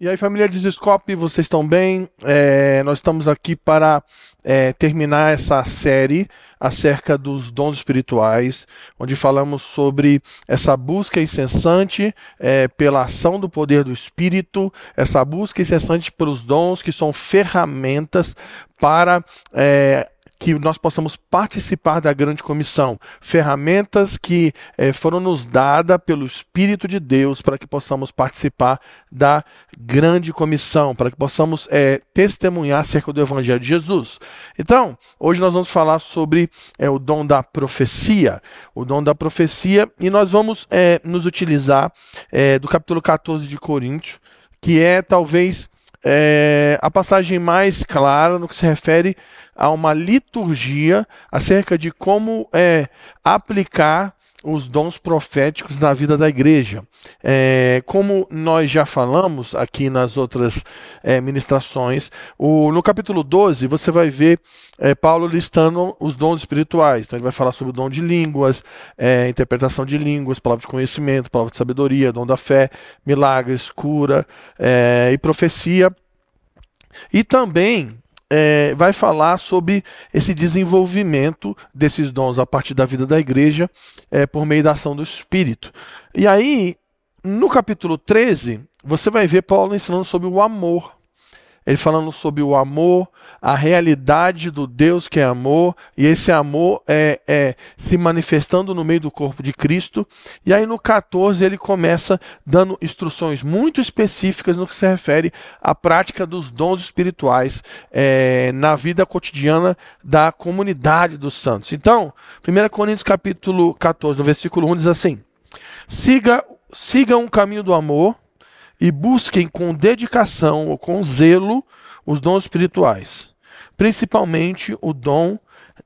E aí, família Desescope, vocês estão bem? É, nós estamos aqui para é, terminar essa série acerca dos dons espirituais, onde falamos sobre essa busca incessante é, pela ação do poder do Espírito, essa busca incessante pelos dons que são ferramentas para é, que nós possamos participar da grande comissão, ferramentas que eh, foram nos dadas pelo Espírito de Deus para que possamos participar da grande comissão, para que possamos eh, testemunhar acerca do Evangelho de Jesus. Então, hoje nós vamos falar sobre eh, o dom da profecia, o dom da profecia, e nós vamos nos utilizar do capítulo 14 de Coríntios, que é talvez é, a passagem mais clara no que se refere a uma liturgia acerca de como é, aplicar os dons proféticos na vida da igreja. É, como nós já falamos aqui nas outras é, ministrações, o, no capítulo 12 você vai ver é, Paulo listando os dons espirituais. Então ele vai falar sobre o dom de línguas, é, interpretação de línguas, palavra de conhecimento, palavra de sabedoria, dom da fé, milagres, cura é, e profecia. E também é, vai falar sobre esse desenvolvimento desses dons a partir da vida da igreja é, por meio da ação do Espírito. E aí, no capítulo 13, você vai ver Paulo ensinando sobre o amor ele falando sobre o amor, a realidade do Deus que é amor, e esse amor é, é, se manifestando no meio do corpo de Cristo. E aí no 14 ele começa dando instruções muito específicas no que se refere à prática dos dons espirituais é, na vida cotidiana da comunidade dos santos. Então, 1 Coríntios capítulo 14, no versículo 1 diz assim: Siga, siga um caminho do amor e busquem com dedicação ou com zelo os dons espirituais, principalmente o dom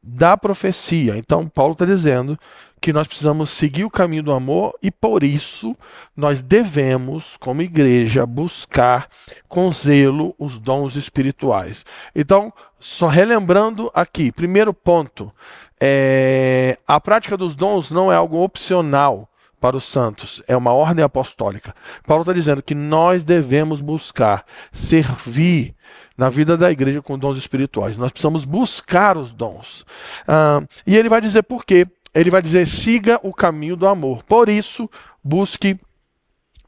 da profecia. Então, Paulo está dizendo que nós precisamos seguir o caminho do amor e por isso nós devemos, como igreja, buscar com zelo os dons espirituais. Então, só relembrando aqui, primeiro ponto, é, a prática dos dons não é algo opcional para os santos, é uma ordem apostólica. Paulo está dizendo que nós devemos buscar servir na vida da igreja com dons espirituais. Nós precisamos buscar os dons. Ah, e ele vai dizer por quê. Ele vai dizer: siga o caminho do amor. Por isso, busque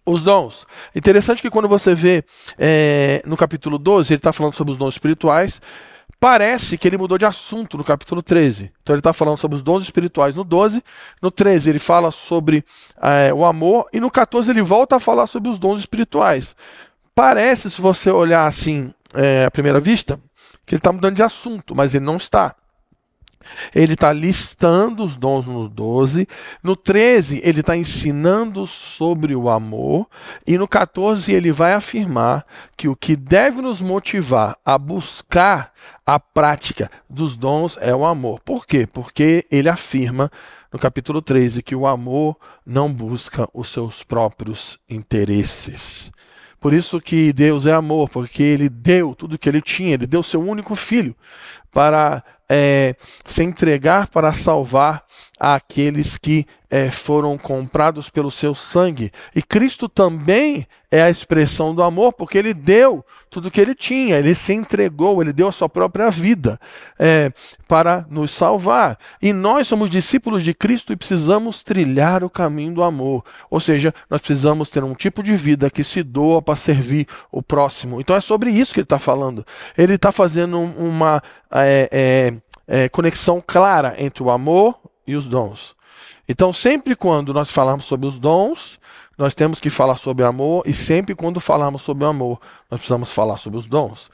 os dons. Interessante que quando você vê é, no capítulo 12, ele está falando sobre os dons espirituais. Parece que ele mudou de assunto no capítulo 13. Então ele está falando sobre os dons espirituais no 12. No 13 ele fala sobre é, o amor. E no 14 ele volta a falar sobre os dons espirituais. Parece, se você olhar assim é, à primeira vista, que ele está mudando de assunto, mas ele não está. Ele está listando os dons no 12. No 13, ele está ensinando sobre o amor. E no 14, ele vai afirmar que o que deve nos motivar a buscar a prática dos dons é o amor. Por quê? Porque ele afirma no capítulo 13 que o amor não busca os seus próprios interesses. Por isso que Deus é amor, porque ele deu tudo que ele tinha, ele deu seu único filho para é, se entregar para salvar aqueles que é, foram comprados pelo seu sangue. E Cristo também é a expressão do amor, porque ele deu tudo que ele tinha, ele se entregou, ele deu a sua própria vida é, para nos salvar. E nós somos discípulos de Cristo e precisamos trilhar o caminho do amor. Ou seja, nós precisamos ter um tipo de vida que se doa para servir o próximo. Então é sobre isso que ele está falando. Ele está fazendo uma é, é, é, conexão clara entre o amor e os dons. Então, sempre quando nós falamos sobre os dons, nós temos que falar sobre amor, e sempre quando falamos sobre o amor, nós precisamos falar sobre os dons.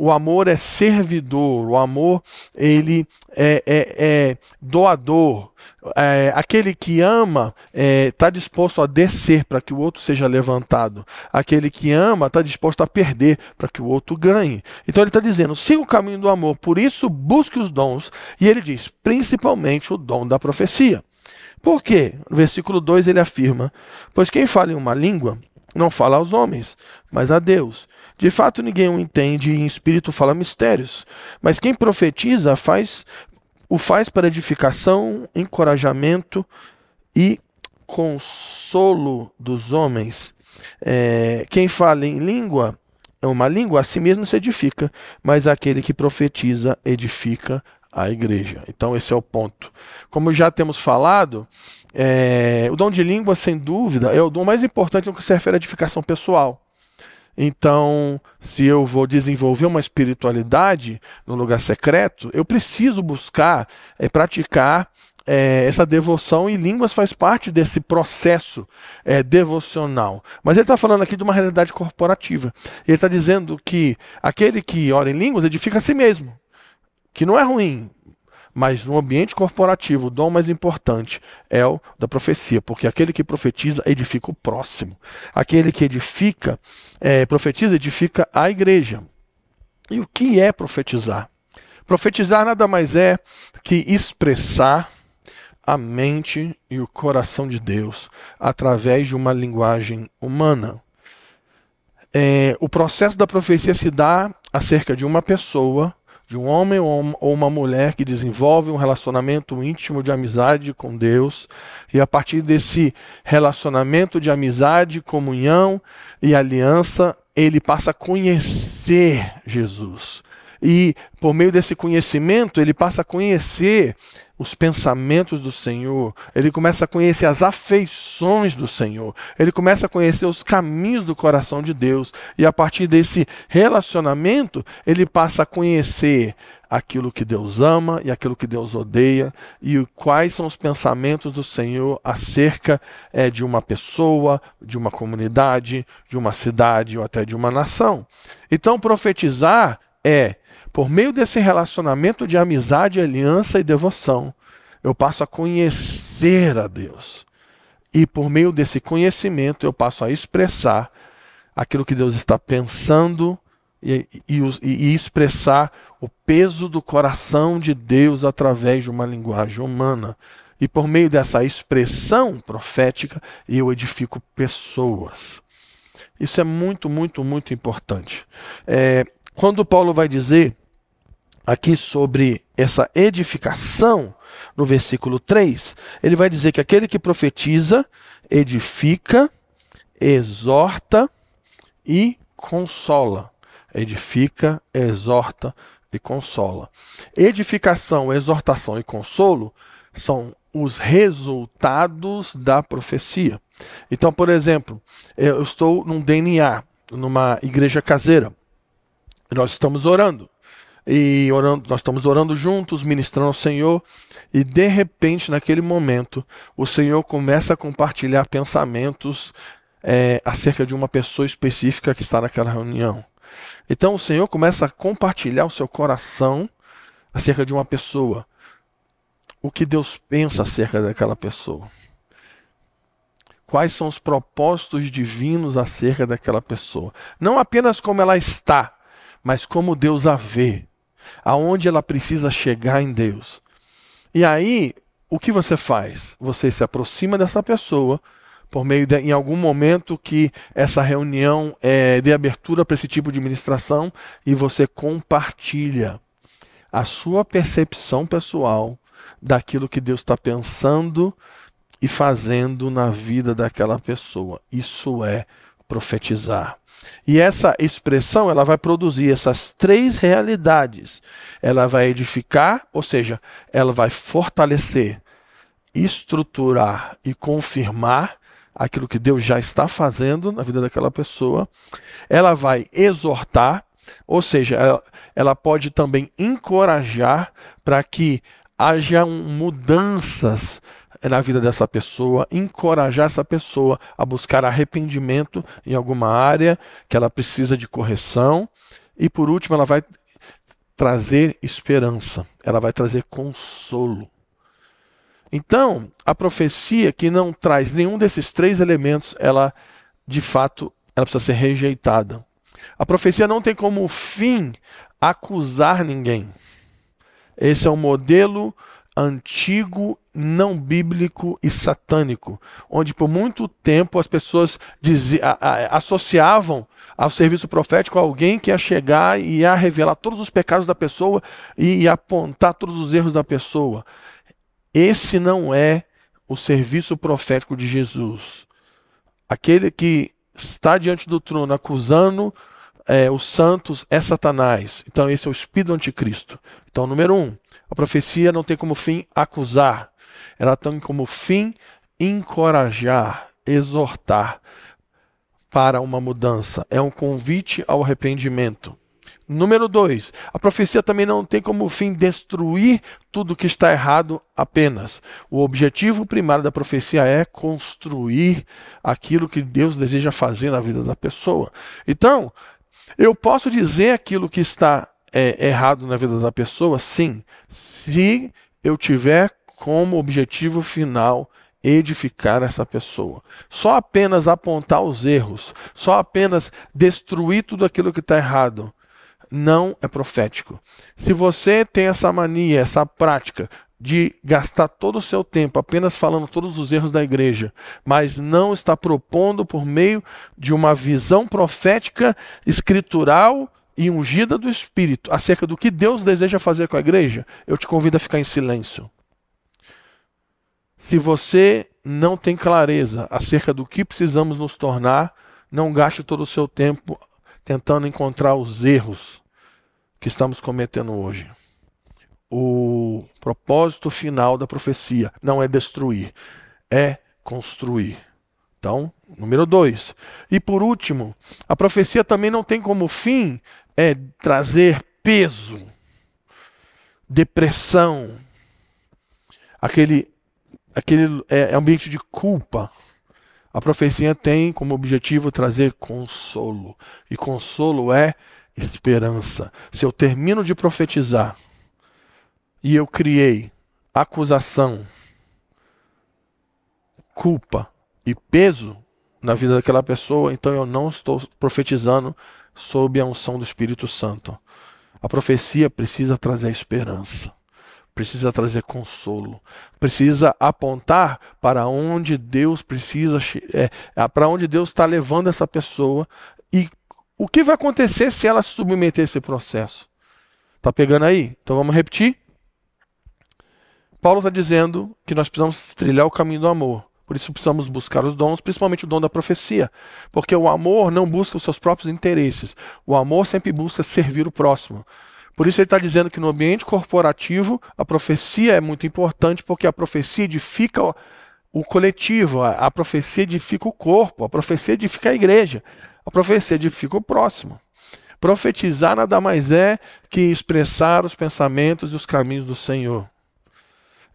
O amor é servidor, o amor ele é, é, é doador. É, aquele que ama está é, disposto a descer para que o outro seja levantado. Aquele que ama está disposto a perder para que o outro ganhe. Então ele está dizendo: siga o caminho do amor, por isso busque os dons. E ele diz: principalmente o dom da profecia. Por quê? No versículo 2 ele afirma: Pois quem fala em uma língua não fala aos homens, mas a Deus. De fato, ninguém o entende e em espírito fala mistérios. Mas quem profetiza faz o faz para edificação, encorajamento e consolo dos homens. É, quem fala em língua, é uma língua, a si mesmo se edifica, mas aquele que profetiza edifica a igreja. Então, esse é o ponto. Como já temos falado, é, o dom de língua, sem dúvida, é o dom mais importante no que se refere à edificação pessoal. Então, se eu vou desenvolver uma espiritualidade no lugar secreto, eu preciso buscar é, praticar é, essa devoção e línguas faz parte desse processo é, devocional. Mas ele está falando aqui de uma realidade corporativa. Ele está dizendo que aquele que ora em línguas edifica a si mesmo, que não é ruim, mas no ambiente corporativo, o dom mais importante é o da profecia, porque aquele que profetiza edifica o próximo. Aquele que edifica, é, profetiza, edifica a igreja. E o que é profetizar? Profetizar nada mais é que expressar a mente e o coração de Deus através de uma linguagem humana. É, o processo da profecia se dá acerca de uma pessoa de um homem ou uma mulher que desenvolve um relacionamento íntimo de amizade com Deus, e a partir desse relacionamento de amizade, comunhão e aliança, ele passa a conhecer Jesus. E por meio desse conhecimento, ele passa a conhecer os pensamentos do Senhor, ele começa a conhecer as afeições do Senhor, ele começa a conhecer os caminhos do coração de Deus, e a partir desse relacionamento, ele passa a conhecer aquilo que Deus ama e aquilo que Deus odeia, e quais são os pensamentos do Senhor acerca é, de uma pessoa, de uma comunidade, de uma cidade ou até de uma nação. Então, profetizar é por meio desse relacionamento de amizade, aliança e devoção, eu passo a conhecer a Deus. E por meio desse conhecimento, eu passo a expressar aquilo que Deus está pensando e, e, e, expressar o peso do coração de Deus através de uma linguagem humana. E por meio dessa expressão profética, eu edifico pessoas. Isso é muito, muito, muito importante. É, quando Paulo vai dizer aqui sobre essa edificação, no versículo 3, ele vai dizer que aquele que profetiza edifica, exorta e consola. Edifica, exorta e consola. Edificação, exortação e consolo são os resultados da profecia. Então, por exemplo, eu estou num DNA, numa igreja caseira. Nós estamos orando e orando, nós estamos orando juntos, ministrando ao Senhor, e de repente, naquele momento, o Senhor começa a compartilhar pensamentos é, acerca de uma pessoa específica que está naquela reunião. Então o Senhor começa a compartilhar o seu coração acerca de uma pessoa. O que Deus pensa acerca daquela pessoa. Quais são os propósitos divinos acerca daquela pessoa. Não apenas como ela está, mas como Deus a vê aonde ela precisa chegar em Deus. E aí, o que você faz? Você se aproxima dessa pessoa por meio de, em algum momento que essa reunião é de abertura para esse tipo de ministração e você compartilha a sua percepção pessoal daquilo que Deus está pensando e fazendo na vida daquela pessoa. Isso é profetizar. E essa expressão ela vai produzir essas três realidades. Ela vai edificar, ou seja, ela vai fortalecer, estruturar e confirmar aquilo que Deus já está fazendo na vida daquela pessoa. Ela vai exortar, ou seja, ela, ela pode também encorajar para que hajam mudanças na vida dessa pessoa, encorajar essa pessoa a buscar arrependimento em alguma área que ela precisa de correção. E por último, ela vai trazer esperança, ela vai trazer consolo. Então, a profecia que não traz nenhum desses três elementos, ela de fato, ela precisa ser rejeitada. A profecia não tem como fim acusar ninguém. Esse é um modelo antigo, não bíblico e satânico, onde por muito tempo as pessoas a, a, associavam ao serviço profético alguém que ia chegar e ia revelar todos os pecados da pessoa e ia apontar todos os erros da pessoa. Esse não é o serviço profético de Jesus. Aquele que está diante do trono acusando é, os santos é Satanás. Então, esse é o espírito do anticristo. Então, número um, a profecia não tem como fim acusar, ela tem como fim encorajar, exortar para uma mudança. É um convite ao arrependimento. Número dois, a profecia também não tem como fim destruir tudo que está errado apenas. O objetivo primário da profecia é construir aquilo que Deus deseja fazer na vida da pessoa. Então, eu posso dizer aquilo que está é, errado na vida da pessoa, sim, se eu tiver como objetivo final edificar essa pessoa. Só apenas apontar os erros, só apenas destruir tudo aquilo que está errado, não é profético. Se você tem essa mania, essa prática de gastar todo o seu tempo apenas falando todos os erros da igreja, mas não está propondo por meio de uma visão profética, escritural e ungida do Espírito acerca do que Deus deseja fazer com a igreja, eu te convido a ficar em silêncio. Se você não tem clareza acerca do que precisamos nos tornar, não gaste todo o seu tempo tentando encontrar os erros que estamos cometendo hoje o propósito final da profecia não é destruir, é construir. Então, número dois. E por último, a profecia também não tem como fim é trazer peso, depressão, aquele, aquele é, ambiente de culpa. A profecia tem como objetivo trazer consolo. E consolo é esperança. Se eu termino de profetizar e eu criei acusação, culpa e peso na vida daquela pessoa, então eu não estou profetizando sob a unção do Espírito Santo. A profecia precisa trazer esperança, precisa trazer consolo, precisa apontar para onde Deus precisa, é, para onde Deus está levando essa pessoa e o que vai acontecer se ela submeter a esse processo. Tá pegando aí? Então vamos repetir. Paulo está dizendo que nós precisamos trilhar o caminho do amor. Por isso precisamos buscar os dons, principalmente o dom da profecia. Porque o amor não busca os seus próprios interesses. O amor sempre busca servir o próximo. Por isso ele está dizendo que no ambiente corporativo a profecia é muito importante, porque a profecia edifica o coletivo, a profecia edifica o corpo, a profecia edifica a igreja, a profecia edifica o próximo. Profetizar nada mais é que expressar os pensamentos e os caminhos do Senhor.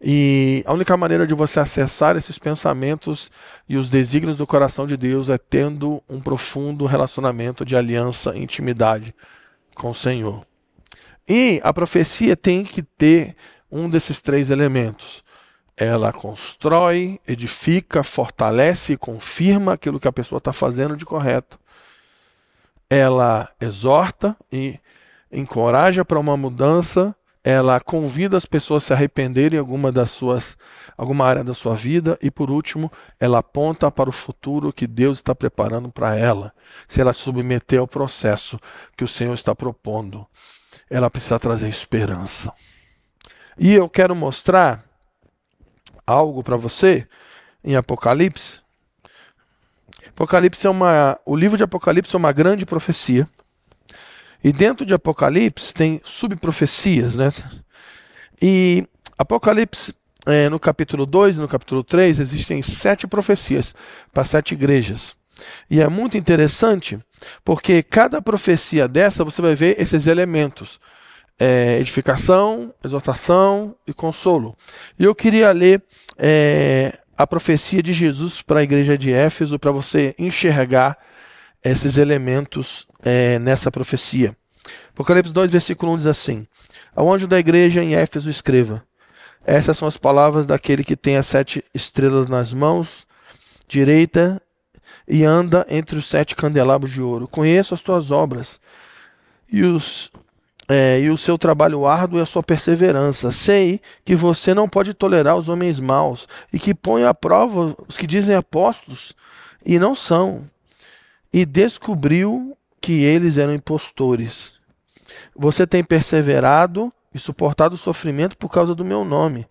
E a única maneira de você acessar esses pensamentos e os desígnios do coração de Deus é tendo um profundo relacionamento de aliança e intimidade com o Senhor. E a profecia tem que ter um desses três elementos. Ela constrói, edifica, fortalece e confirma aquilo que a pessoa está fazendo de correto. Ela exorta e encoraja para uma mudança ela convida as pessoas a se arrependerem em alguma das suas alguma área da sua vida e por último, ela aponta para o futuro que Deus está preparando para ela. Se ela se submeter ao processo que o Senhor está propondo, ela precisa trazer esperança. E eu quero mostrar algo para você em Apocalipse. Apocalipse é uma o livro de Apocalipse é uma grande profecia e dentro de Apocalipse tem subprofecias, né? E Apocalipse, é, no capítulo 2 e no capítulo 3, existem sete profecias para sete igrejas. E é muito interessante porque cada profecia dessa você vai ver esses elementos: é, edificação, exortação e consolo. E eu queria ler é, a profecia de Jesus para a igreja de Éfeso para você enxergar esses elementos é, nessa profecia. Apocalipse 2, versículo 1 diz assim: Ao anjo da igreja em Éfeso escreva: Essas são as palavras daquele que tem as sete estrelas nas mãos direita e anda entre os sete candelabros de ouro. Conheço as tuas obras e, os, é, e o seu trabalho árduo e a sua perseverança. Sei que você não pode tolerar os homens maus e que põe à prova os que dizem apóstolos e não são. E descobriu que eles eram impostores. Você tem perseverado e suportado o sofrimento por causa do meu nome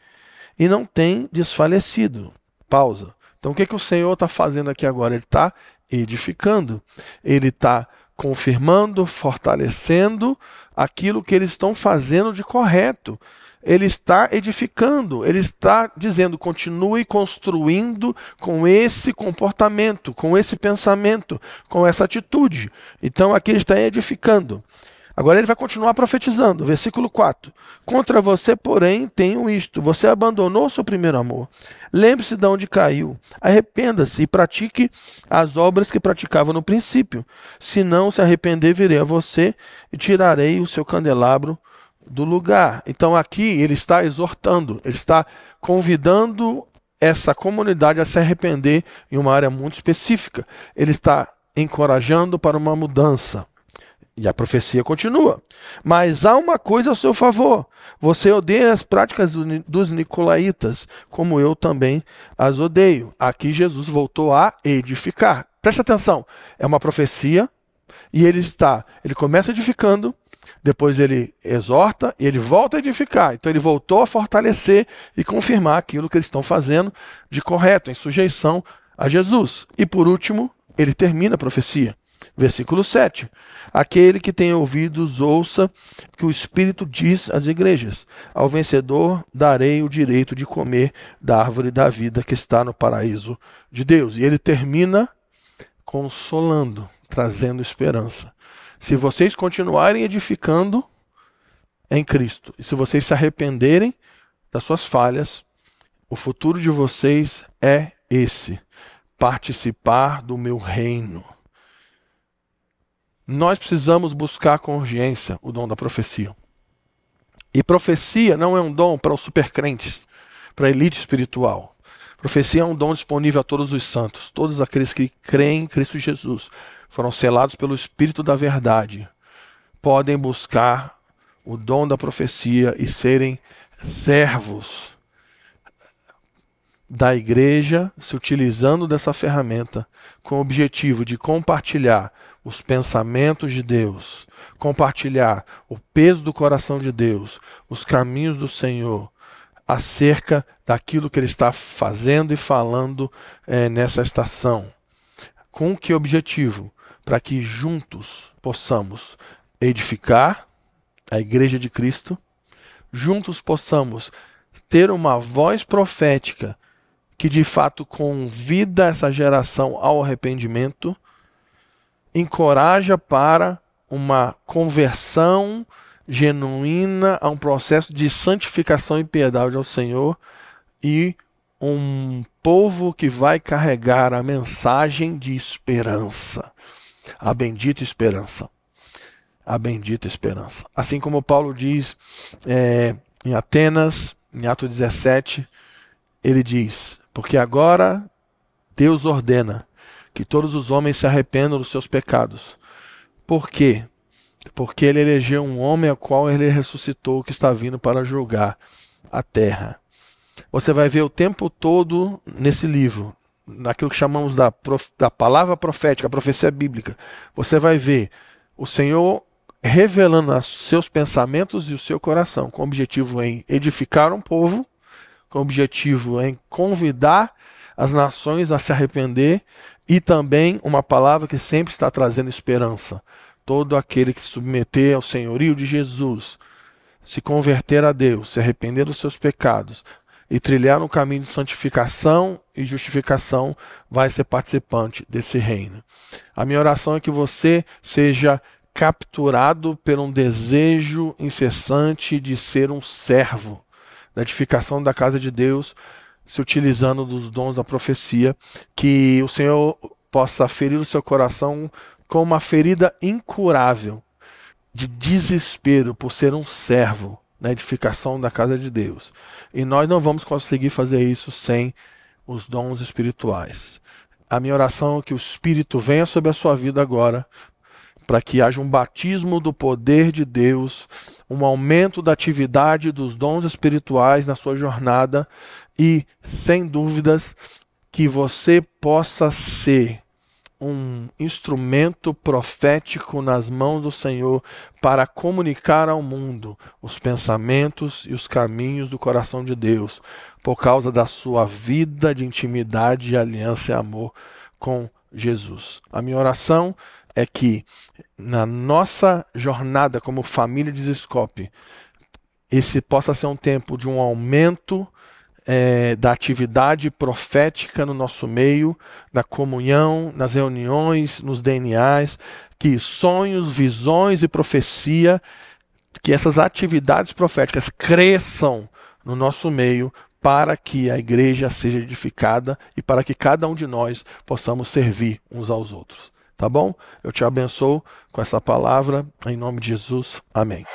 e não tem desfalecido. Pausa. Então o que, que o Senhor está fazendo aqui agora? Ele está edificando, ele está confirmando, fortalecendo aquilo que eles estão fazendo de correto. Ele está edificando, ele está dizendo: continue construindo com esse comportamento, com esse pensamento, com essa atitude. Então aqui ele está edificando. Agora ele vai continuar profetizando, versículo 4. Contra você, porém, tenho isto: você abandonou seu primeiro amor. Lembre-se de onde caiu. Arrependa-se e pratique as obras que praticava no princípio. Se não se arrepender, virei a você e tirarei o seu candelabro do lugar. Então aqui ele está exortando, ele está convidando essa comunidade a se arrepender em uma área muito específica. Ele está encorajando para uma mudança. E a profecia continua. Mas há uma coisa a seu favor. Você odeia as práticas dos nicolaítas, como eu também as odeio. Aqui Jesus voltou a edificar. Preste atenção. É uma profecia e ele está, ele começa edificando, depois ele exorta e ele volta a edificar. Então ele voltou a fortalecer e confirmar aquilo que eles estão fazendo de correto, em sujeição a Jesus. E por último, ele termina a profecia. Versículo 7. Aquele que tem ouvidos, ouça que o Espírito diz às igrejas: Ao vencedor darei o direito de comer da árvore da vida que está no paraíso de Deus. E ele termina consolando, trazendo esperança. Se vocês continuarem edificando em Cristo, e se vocês se arrependerem das suas falhas, o futuro de vocês é esse: participar do meu reino. Nós precisamos buscar com urgência o dom da profecia. E profecia não é um dom para os supercrentes, para a elite espiritual. Profecia é um dom disponível a todos os santos, todos aqueles que creem em Cristo Jesus, foram selados pelo Espírito da Verdade, podem buscar o dom da profecia e serem servos da igreja, se utilizando dessa ferramenta com o objetivo de compartilhar os pensamentos de Deus, compartilhar o peso do coração de Deus, os caminhos do Senhor, acerca daquilo que Ele está fazendo e falando é, nessa estação. Com que objetivo? Para que juntos possamos edificar a Igreja de Cristo, juntos possamos ter uma voz profética que de fato convida essa geração ao arrependimento encoraja para uma conversão genuína a um processo de santificação e piedade ao Senhor e um povo que vai carregar a mensagem de esperança, a bendita esperança, a bendita esperança. Assim como Paulo diz é, em Atenas, em Atos 17, ele diz: Porque agora Deus ordena que todos os homens se arrependam dos seus pecados. Por quê? Porque ele elegeu um homem a qual ele ressuscitou, que está vindo para julgar a terra. Você vai ver o tempo todo nesse livro, naquilo que chamamos da, prof, da palavra profética, a profecia bíblica. Você vai ver o Senhor revelando os seus pensamentos e o seu coração, com o objetivo em edificar um povo, com o objetivo em convidar as nações a se arrepender e também uma palavra que sempre está trazendo esperança. Todo aquele que se submeter ao senhorio de Jesus, se converter a Deus, se arrepender dos seus pecados e trilhar no caminho de santificação e justificação, vai ser participante desse reino. A minha oração é que você seja capturado por um desejo incessante de ser um servo da edificação da casa de Deus, se utilizando dos dons da profecia, que o Senhor possa ferir o seu coração com uma ferida incurável de desespero por ser um servo na edificação da casa de Deus. E nós não vamos conseguir fazer isso sem os dons espirituais. A minha oração é que o Espírito venha sobre a sua vida agora, para que haja um batismo do poder de Deus, um aumento da atividade dos dons espirituais na sua jornada e, sem dúvidas, que você possa ser um instrumento profético nas mãos do Senhor para comunicar ao mundo os pensamentos e os caminhos do coração de Deus, por causa da sua vida de intimidade, aliança e amor com Jesus. A minha oração é que na nossa jornada como família de Ziscope, esse possa ser um tempo de um aumento é, da atividade profética no nosso meio, na comunhão, nas reuniões, nos DNAs, que sonhos, visões e profecia, que essas atividades proféticas cresçam no nosso meio para que a igreja seja edificada e para que cada um de nós possamos servir uns aos outros. Tá bom? Eu te abençoo com essa palavra, em nome de Jesus. Amém.